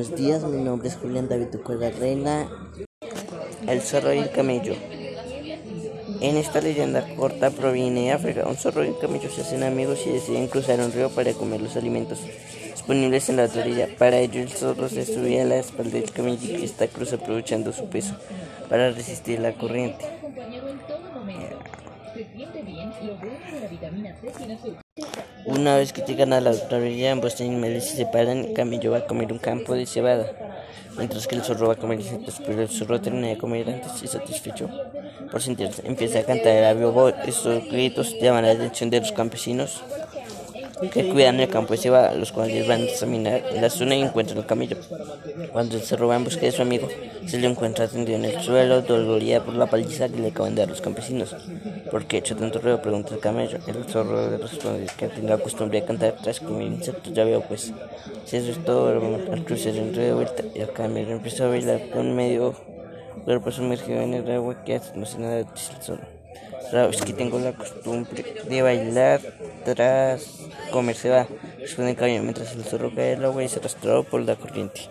buenos días. Mi nombre es Julián David Tucuela Reina, el zorro y el camello. En esta leyenda corta proviene de África. Un zorro y un camello se hacen amigos y deciden cruzar un río para comer los alimentos disponibles en la otra orilla. Para ello, el zorro se sube a la espalda del camello y esta cruza aprovechando su peso para resistir la corriente. Una vez que llegan a la orilla, ambos animales se separan. El camello va a comer un campo de cebada, mientras que el zorro va a comer insectos. Pero el zorro termina de comer antes y satisfecho por sentirse. Empieza a cantar el avio Estos gritos llaman la atención de los campesinos que cuidan el campo de cebada, los cuales van a examinar la zona y encuentran el camello. Cuando el zorro va en busca de su amigo, se lo encuentra tendido en el suelo, dolorido por la paliza que le acaban de dar los campesinos. ¿Por qué hecho tanto ruido? Pregunta el camello. El zorro le responde que tiene la costumbre de cantar tras comer insectos. Ya veo, pues. Es todo, al cruzar el río de vuelta, y el camello empezó a bailar con medio cuerpo sumergido en el agua que hace no sé nada, el zorro. Claro, es que tengo la costumbre de bailar tras comerse va. El cañón mientras el zorro cae al agua y se arrastrado por la corriente.